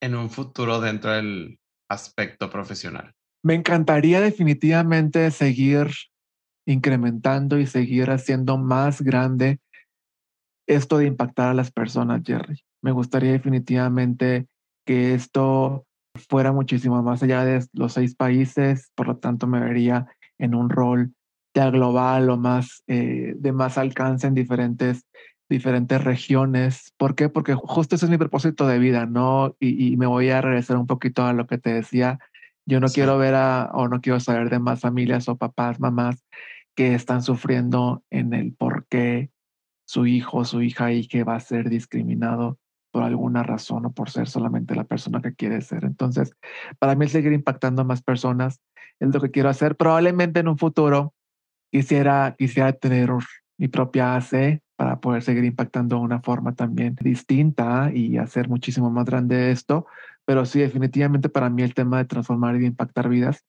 en un futuro dentro del aspecto profesional? Me encantaría definitivamente seguir incrementando y seguir haciendo más grande esto de impactar a las personas, Jerry. Me gustaría definitivamente que esto fuera muchísimo más allá de los seis países, por lo tanto me vería en un rol ya global o más eh, de más alcance en diferentes diferentes regiones. ¿Por qué? Porque justo ese es mi propósito de vida, ¿no? Y, me voy a regresar un poquito a lo que te decía. Yo no quiero ver a, o no quiero saber de más familias o papás, mamás que están sufriendo en el por qué su hijo o su hija y que va a ser discriminado por alguna razón o por ser solamente la persona que quiere ser. Entonces, para mí seguir impactando a más personas es lo que quiero hacer. Probablemente en un futuro quisiera, quisiera tener mi propia AC para poder seguir impactando de una forma también distinta y hacer muchísimo más grande esto. Pero sí, definitivamente para mí el tema de transformar y de impactar vidas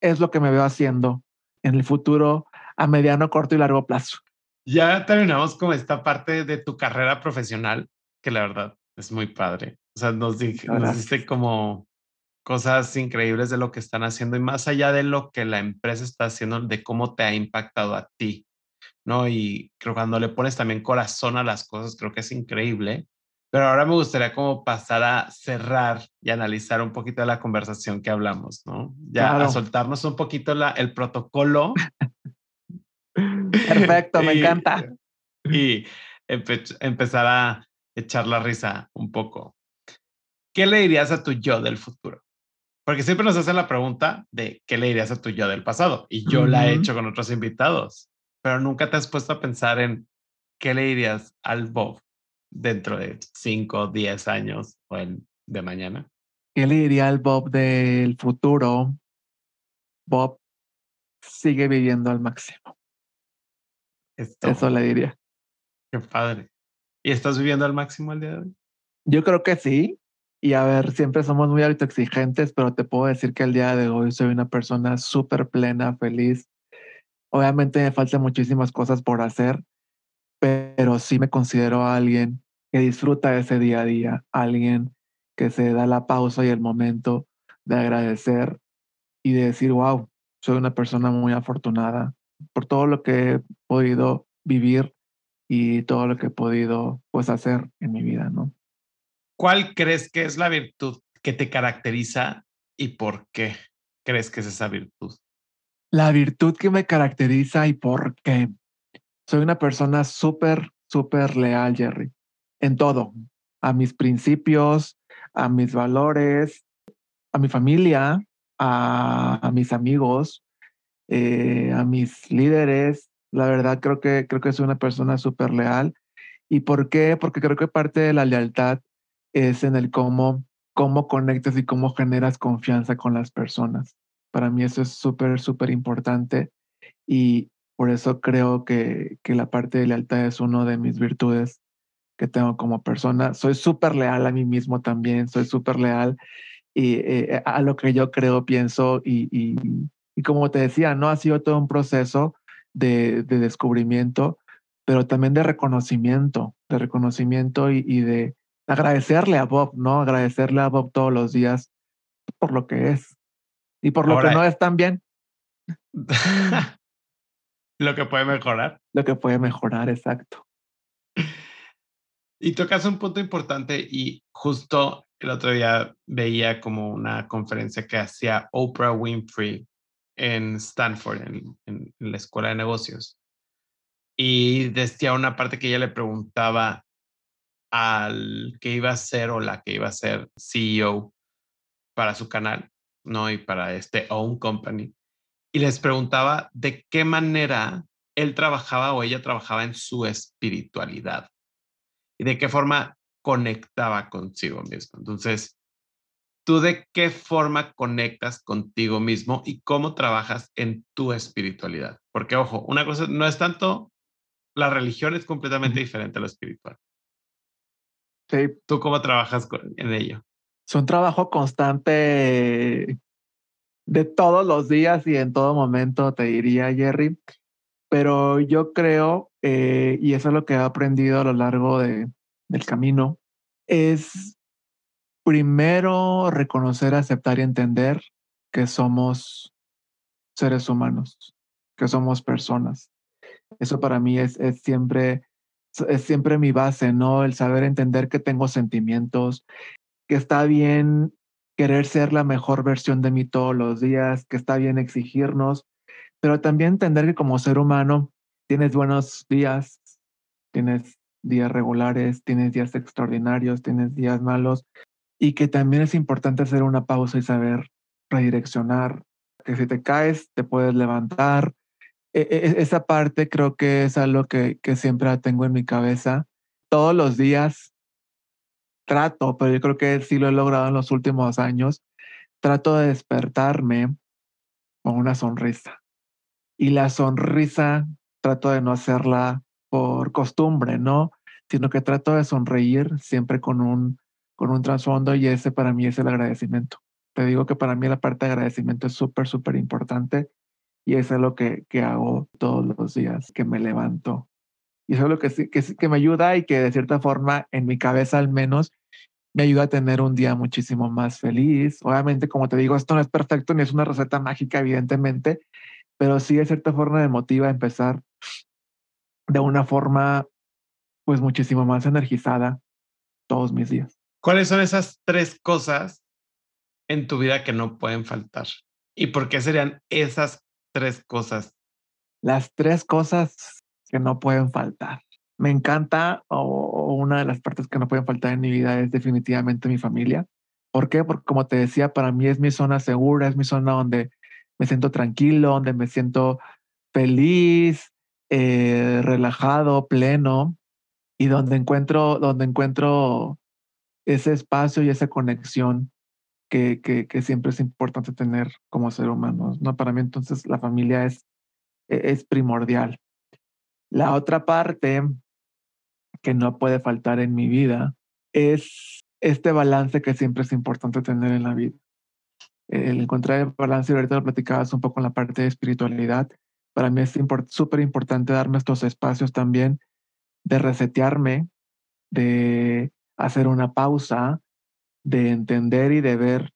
es lo que me veo haciendo en el futuro a mediano, corto y largo plazo. Ya terminamos con esta parte de tu carrera profesional, que la verdad es muy padre. O sea, nos, dijiste como cosas increíbles de lo que están haciendo y más allá de lo que la empresa está haciendo, de cómo te ha impactado a ti, ¿no? Y creo que cuando le pones también corazón a las cosas, creo que es increíble. Pero ahora me gustaría como pasar a cerrar y analizar un poquito de la conversación que hablamos, ¿no? Ya a soltarnos un poquito la, el protocolo. [LAUGHS] Perfecto, me [LAUGHS] encanta. Y empezar a echar la risa un poco. ¿Qué le dirías a tu yo del futuro? Porque siempre nos hacen la pregunta de qué le dirías a tu yo del pasado. Y yo la he hecho con otros invitados, pero nunca te has puesto a pensar en qué le dirías al Bob dentro de 5, 10 años o en, de mañana? ¿Qué le diría al Bob del futuro? Bob sigue viviendo al máximo. Eso le diría. Qué padre. ¿Y estás viviendo al máximo el día de hoy? Yo creo que sí. Y a ver, siempre somos muy autoexigentes, pero te puedo decir que el día de hoy soy una persona súper plena, feliz. Obviamente me faltan muchísimas cosas por hacer, pero sí me considero alguien que disfruta ese día a día, alguien que se da la pausa y el momento de agradecer y de decir, wow, soy una persona muy afortunada por todo lo que he podido vivir y todo lo que he podido pues hacer en mi vida, ¿no? ¿Cuál crees que es la virtud que te caracteriza y por qué crees que es esa virtud? La virtud que me caracteriza y por qué soy una persona súper, súper leal, Jerry, en todo, a mis principios, a mis valores, a mi familia, a, mis amigos, eh, a mis líderes. La verdad, creo que, creo que soy una persona súper leal. ¿Y por qué? Porque creo que parte de la lealtad es en el cómo, cómo conectas y cómo generas confianza con las personas. Para mí eso es súper, súper importante. Y, por eso creo que, que la parte de lealtad es una de mis virtudes que tengo como persona. Soy súper leal a mí mismo también, soy súper leal y, eh, a lo que yo creo, pienso y, y, y, como te decía, ¿no? Ha sido todo un proceso de, de descubrimiento, pero también de reconocimiento, de reconocimiento y, y, de agradecerle a Bob, ¿no? Agradecerle a Bob todos los días por lo que es y por lo que no es tan bien. [LAUGHS] Lo que puede mejorar. Lo que puede mejorar, exacto. Y tocas un punto importante y justo el otro día veía como una conferencia que hacía Oprah Winfrey en Stanford, en, la escuela de negocios. Y decía una parte que ella le preguntaba al que iba a ser o la que iba a ser CEO para su canal, ¿no? Y para este Own Company y les preguntaba de qué manera él trabajaba o ella trabajaba en su espiritualidad y de qué forma conectaba consigo mismo. Entonces, ¿tú de qué forma conectas contigo mismo y cómo trabajas en tu espiritualidad? Porque, ojo, una cosa no es tanto, la religión es completamente diferente a lo espiritual. Sí. ¿Tú cómo trabajas en ello? Es un trabajo constante de todos los días y en todo momento, te diría, Jerry. Pero yo creo, eh, y eso es lo que he aprendido a lo largo de, del camino, es primero reconocer, aceptar y entender que somos seres humanos, que somos personas. Eso para mí es, es siempre es siempre mi base, ¿no? El saber entender que tengo sentimientos, que está bien querer ser la mejor versión de mí todos los días, que está bien exigirnos, pero también entender que como ser humano tienes buenos días, tienes días regulares, tienes días extraordinarios, tienes días malos, y que también es importante hacer una pausa y saber redireccionar, que si te caes te puedes levantar, e, e, esa parte creo que es algo que, que siempre tengo en mi cabeza. Todos los días trato, pero yo creo que sí lo he logrado en los últimos años, trato de despertarme con una sonrisa. Y la sonrisa trato de no hacerla por costumbre, ¿no? Sino que trato de sonreír siempre con un, con un trasfondo y ese para mí es el agradecimiento. Te digo que para mí la parte de agradecimiento es súper, súper importante y eso es lo que, que hago todos los días que me levanto. Y eso es lo que, que, que me ayuda y que de cierta forma en mi cabeza al menos me ayuda a tener un día muchísimo más feliz. Obviamente, como te digo, esto no es perfecto ni es una receta mágica, evidentemente, pero sí de cierta forma me motiva a empezar de una forma pues muchísimo más energizada todos mis días. ¿Cuáles son esas tres cosas en tu vida que no pueden faltar? ¿Y por qué serían esas tres cosas? Las tres cosas que no pueden faltar. Me encanta, o, una de las partes que no pueden faltar en mi vida es definitivamente mi familia. ¿Por qué? Porque como te decía, para mí es mi zona segura, es mi zona donde me siento tranquilo, donde me siento feliz, eh, relajado, pleno, y donde encuentro, donde encuentro ese espacio y esa conexión que, que, siempre es importante tener como ser humano. ¿no? Para mí entonces la familia es, e, es primordial. La otra parte que no puede faltar en mi vida es este balance que siempre es importante tener en la vida. El encontrar el balance, y ahorita lo platicabas un poco en la parte de espiritualidad, para mí es súper importante darme estos espacios también de resetearme, de hacer una pausa, de entender y de ver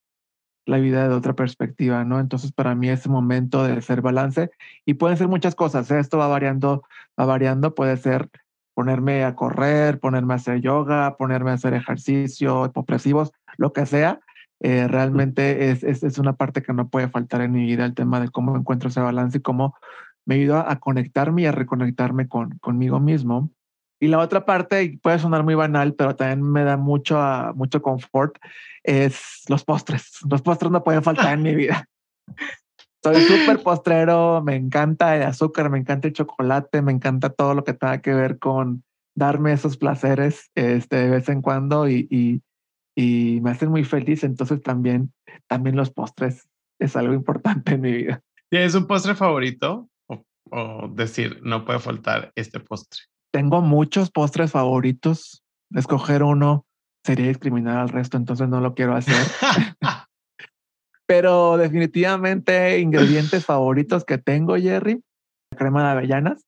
la vida de otra perspectiva, ¿no? Entonces, para mí ese momento de hacer balance y pueden ser muchas cosas, ¿eh? esto va variando, va variando, puede ser ponerme a correr, ponerme a hacer yoga, ponerme a hacer ejercicio, opresivos, lo que sea, eh, realmente es, es, es, una parte que no puede faltar en mi vida, el tema de cómo encuentro ese balance y cómo me ayuda a conectarme y a reconectarme con, conmigo mismo y la otra parte, puede sonar muy banal, pero también me da mucho, mucho confort, es los postres. Los postres no pueden faltar en mi [LAUGHS] vida. Soy súper postrero, me encanta el azúcar, me encanta el chocolate, me encanta todo lo que tenga que ver con darme esos placeres este, de vez en cuando y, y, y me hacen muy feliz. Entonces también, también los postres es algo importante en mi vida. ¿Tienes un postre favorito? O, o decir, no puede faltar este postre. Tengo muchos postres favoritos. Escoger uno sería discriminar al resto, entonces no lo quiero hacer. [LAUGHS] Pero definitivamente ingredientes favoritos que tengo, Jerry, crema de avellanas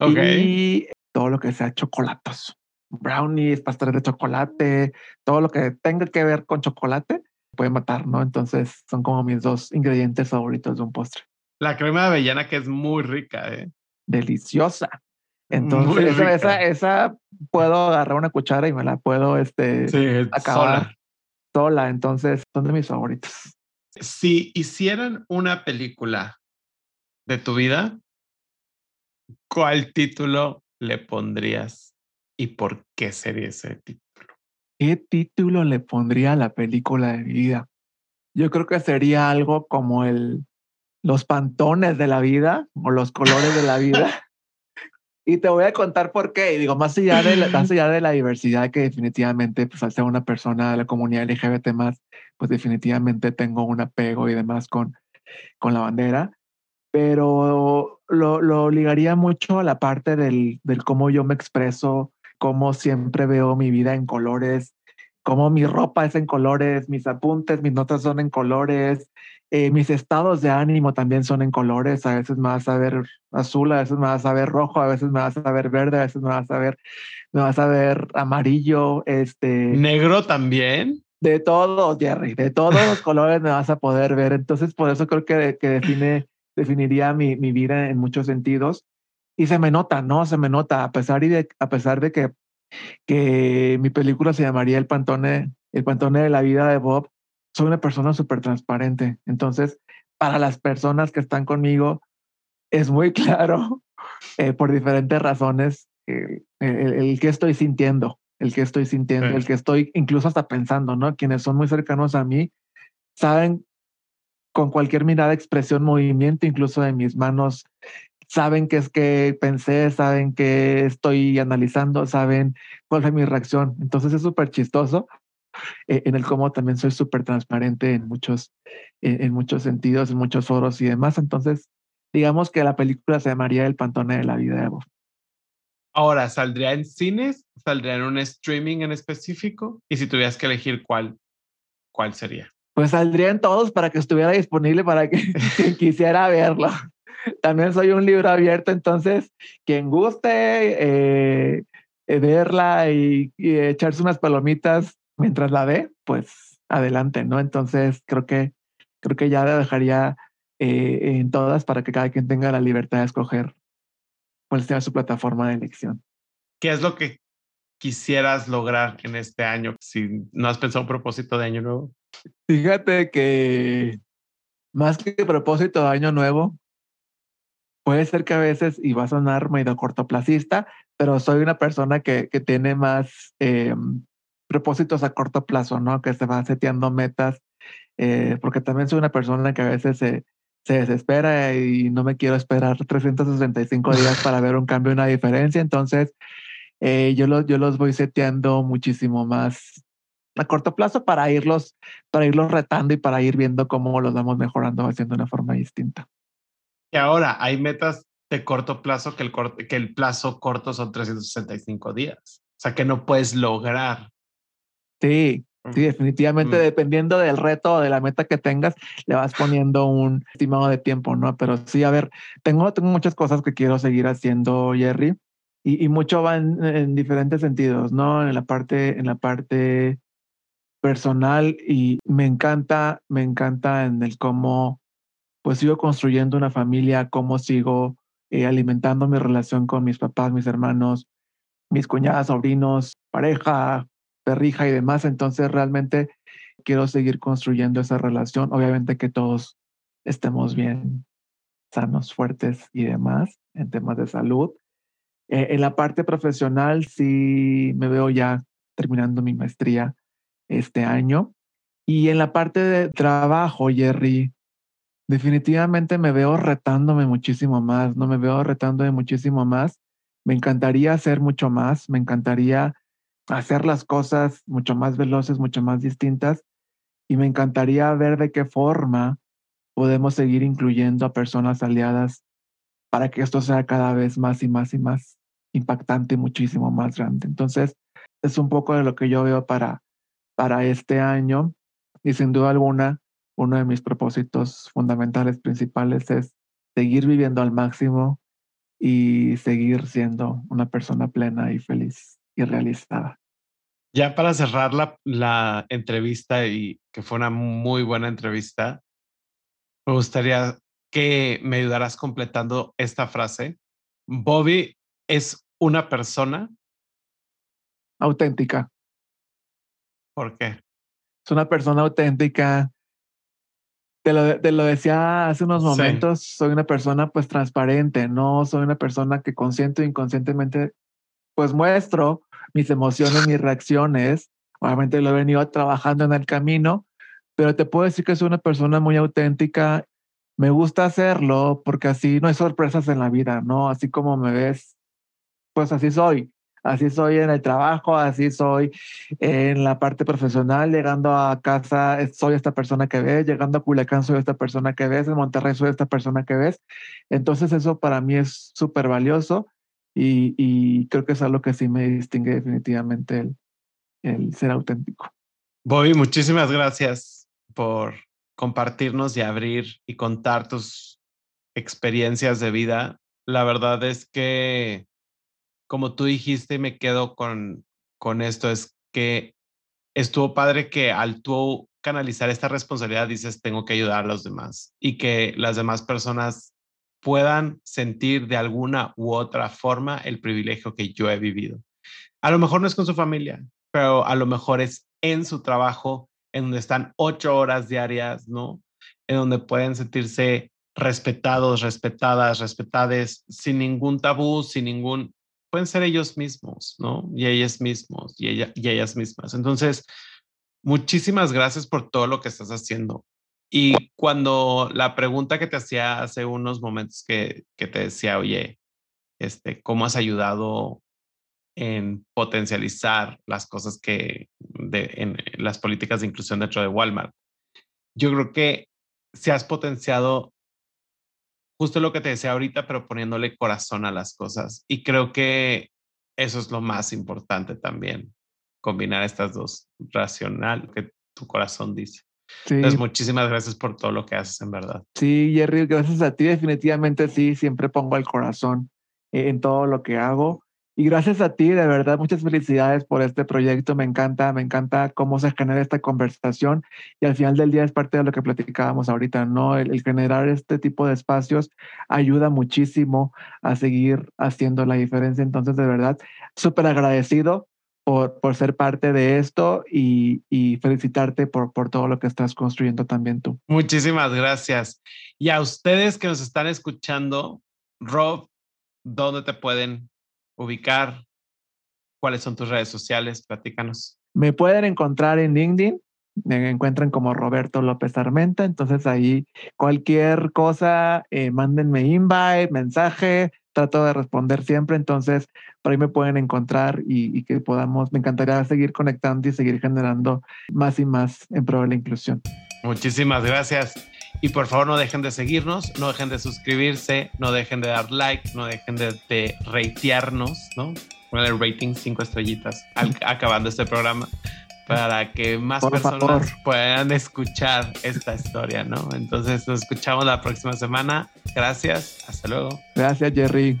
y todo lo que sea chocolatos, brownies, pasteles de chocolate, todo lo que tenga que ver con chocolate puede matar, ¿no? Entonces son como mis dos ingredientes favoritos de un postre. La crema de avellana que es muy rica, ¿eh? Deliciosa. Entonces, esa, esa, puedo agarrar una cuchara y me la puedo este, acabar sola. Entonces, son de mis favoritos. Si hicieran una película de tu vida, ¿cuál título le pondrías y por qué sería ese título? ¿Qué título le pondría a la película de mi vida? Yo creo que sería algo como el los pantones de la vida o los colores de la [LAUGHS] vida. Y te voy a contar por qué. Y digo, más allá de la, más allá de la diversidad que definitivamente, pues al ser una persona de la comunidad LGBT más, pues definitivamente tengo un apego y demás con, con la bandera. Pero lo, lo ligaría mucho a la parte del, del cómo yo me expreso, cómo siempre veo mi vida en colores, cómo mi ropa es en colores, mis apuntes, mis notas son en colores, eh, mis estados de ánimo también son en colores, a veces me vas a ver azul, a veces me vas a ver rojo, a veces me vas a ver verde, a veces me vas a ver, me vas a ver amarillo, este... ¿Negro también? De todo, Jerry, de todos los [LAUGHS] colores me vas a poder ver. Entonces, por eso creo que, que define, definiría mi, mi vida en muchos sentidos. Y se me nota, ¿no? Se me nota, a pesar, y de, a pesar de que, que mi película se llamaría El Pantone, El Pantone de la vida de Bob, soy una persona súper transparente. Entonces, para las personas que están conmigo, es muy [LAUGHS] claro, eh, por diferentes razones, el, el, que estoy sintiendo, el que estoy sintiendo, el que estoy incluso hasta pensando, ¿no? Quienes son muy cercanos a mí saben con cualquier mirada, expresión, movimiento, incluso de mis manos, saben qué es que pensé, saben qué estoy analizando, saben cuál fue mi reacción. Entonces es súper chistoso eh, en el cómo también soy súper transparente en muchos, en, muchos sentidos, en muchos foros y demás. Entonces, digamos que la película se llamaría El Pantone de la Vida de Bob. Ahora, ¿saldría en cines? ¿Saldría en un streaming en específico? Y si tuvieras que elegir cuál, ¿cuál sería? Pues saldría en todos para que estuviera disponible para que quien [LAUGHS] quisiera verlo. También soy un libro abierto, entonces quien guste eh, verla y, echarse unas palomitas mientras la ve, pues adelante, ¿no? Entonces creo que creo que ya la dejaría eh, en todas para que cada quien tenga la libertad de escoger cuál sea su plataforma de elección. ¿Qué es lo que quisieras lograr en este año si no has pensado un propósito de año nuevo? Fíjate que más que propósito de año nuevo, puede ser que a veces, y va a sonar medio cortoplacista, pero soy una persona que, que tiene más eh, propósitos a corto plazo, ¿no? Que se va seteando metas, eh, porque también soy una persona que a veces se, se desespera y no me quiero esperar 365 días para ver un cambio, una diferencia. Entonces, eh, yo, los, yo los voy seteando muchísimo más a corto plazo para irlos, para irlos retando y para ir viendo cómo los vamos mejorando haciendo de una forma distinta. Y ahora hay metas de corto plazo que el, que el plazo corto son 365 días. O sea, que no puedes lograr. Sí, sí, definitivamente, dependiendo del reto o de la meta que tengas, le vas poniendo un estimado de tiempo, ¿no? Pero sí, a ver, tengo, tengo muchas cosas que quiero seguir haciendo, Jerry, y, y mucho va en, en, diferentes sentidos, ¿no? En la parte, en la parte personal y me encanta, me encanta en el cómo pues sigo construyendo una familia, cómo sigo eh, alimentando mi relación con mis papás, mis hermanos, mis cuñadas, sobrinos, pareja, perrija y demás. Entonces realmente quiero seguir construyendo esa relación. Obviamente que todos estemos bien, sanos, fuertes y demás en temas de salud. Eh, en la parte profesional sí me veo ya terminando mi maestría este año. Y en la parte de trabajo, Jerry, definitivamente me veo retándome muchísimo más, no me veo retándome muchísimo más. Me encantaría hacer mucho más, me encantaría hacer las cosas mucho más veloces, mucho más distintas y me encantaría ver de qué forma podemos seguir incluyendo a personas aliadas para que esto sea cada vez más y más y más impactante muchísimo más grande. Entonces, es un poco de lo que yo veo para, para este año y sin duda alguna, uno de mis propósitos fundamentales principales es seguir viviendo al máximo y seguir siendo una persona plena y feliz y realizada. Ya para cerrar la, la entrevista y que fue una muy buena entrevista, me gustaría que me ayudaras completando esta frase. Bobby es una persona auténtica. ¿Por qué? Es una persona auténtica. Te lo, te lo decía hace unos momentos, soy una persona pues transparente, no soy una persona que consciente o inconscientemente pues muestro mis emociones, mis reacciones. Obviamente lo he venido trabajando en el camino, pero te puedo decir que soy una persona muy auténtica. Me gusta hacerlo porque así no hay sorpresas en la vida, ¿no? Así como me ves, pues así soy. Así soy en el trabajo, así soy en la parte profesional, llegando a casa soy esta persona que ves, llegando a Culiacán soy esta persona que ves, en Monterrey soy esta persona que ves. Entonces eso para mí es súper valioso y, y, creo que es algo que sí me distingue definitivamente el, el ser auténtico. Bobby, muchísimas gracias por compartirnos y abrir y contar tus experiencias de vida. La verdad es que como tú dijiste, me quedo con, con esto, es que estuvo padre que al tú canalizar esta responsabilidad dices, tengo que ayudar a los demás y que las demás personas puedan sentir de alguna u otra forma el privilegio que yo he vivido. A lo mejor no es con su familia, pero a lo mejor es en su trabajo, en donde están ocho horas diarias, ¿no? En donde pueden sentirse respetados, respetadas, respetades, sin ningún tabú, sin ningún pueden ser ellos mismos, ¿no? Y ellas mismos y, ella, y ellas mismas. Entonces, muchísimas gracias por todo lo que estás haciendo. Y cuando la pregunta que te hacía hace unos momentos que, que te decía, oye, este, ¿cómo has ayudado en potencializar las cosas que de, en las políticas de inclusión dentro de Walmart? Yo creo que se has potenciado justo lo que te decía ahorita, pero poniéndole corazón a las cosas. Y creo que eso es lo más importante también, combinar estas dos, racional, que tu corazón dice. Entonces, muchísimas gracias por todo lo que haces, en verdad. Sí, Jerry, gracias a ti. Definitivamente sí, siempre pongo el corazón en todo lo que hago. Y gracias a ti, de verdad, muchas felicidades por este proyecto. Me encanta, me encanta cómo se genera esta conversación y al final del día es parte de lo que platicábamos ahorita, ¿no? El, generar este tipo de espacios ayuda muchísimo a seguir haciendo la diferencia. Entonces, de verdad, súper agradecido por, por ser parte de esto y, y felicitarte por, por todo lo que estás construyendo también tú. Muchísimas gracias. Y a ustedes que nos están escuchando, Rob, ¿dónde te pueden ubicar? ¿Cuáles son tus redes sociales? Platícanos. Me pueden encontrar en LinkedIn, me encuentran como Roberto López Armenta, entonces ahí cualquier cosa, eh, mándenme invite, mensaje, trato de responder siempre, entonces por ahí me pueden encontrar y, y, que podamos, me encantaría seguir conectando y seguir generando más y más en pro de la inclusión. Muchísimas gracias. Y por favor no dejen de seguirnos, no dejen de suscribirse, no dejen de dar like, no dejen de, de ratearnos, ¿no? Poner el rating cinco estrellitas al, [LAUGHS] acabando este programa para que más por personas favor. puedan escuchar esta historia, ¿no? Entonces nos escuchamos la próxima semana. Gracias, hasta luego. Gracias, Jerry.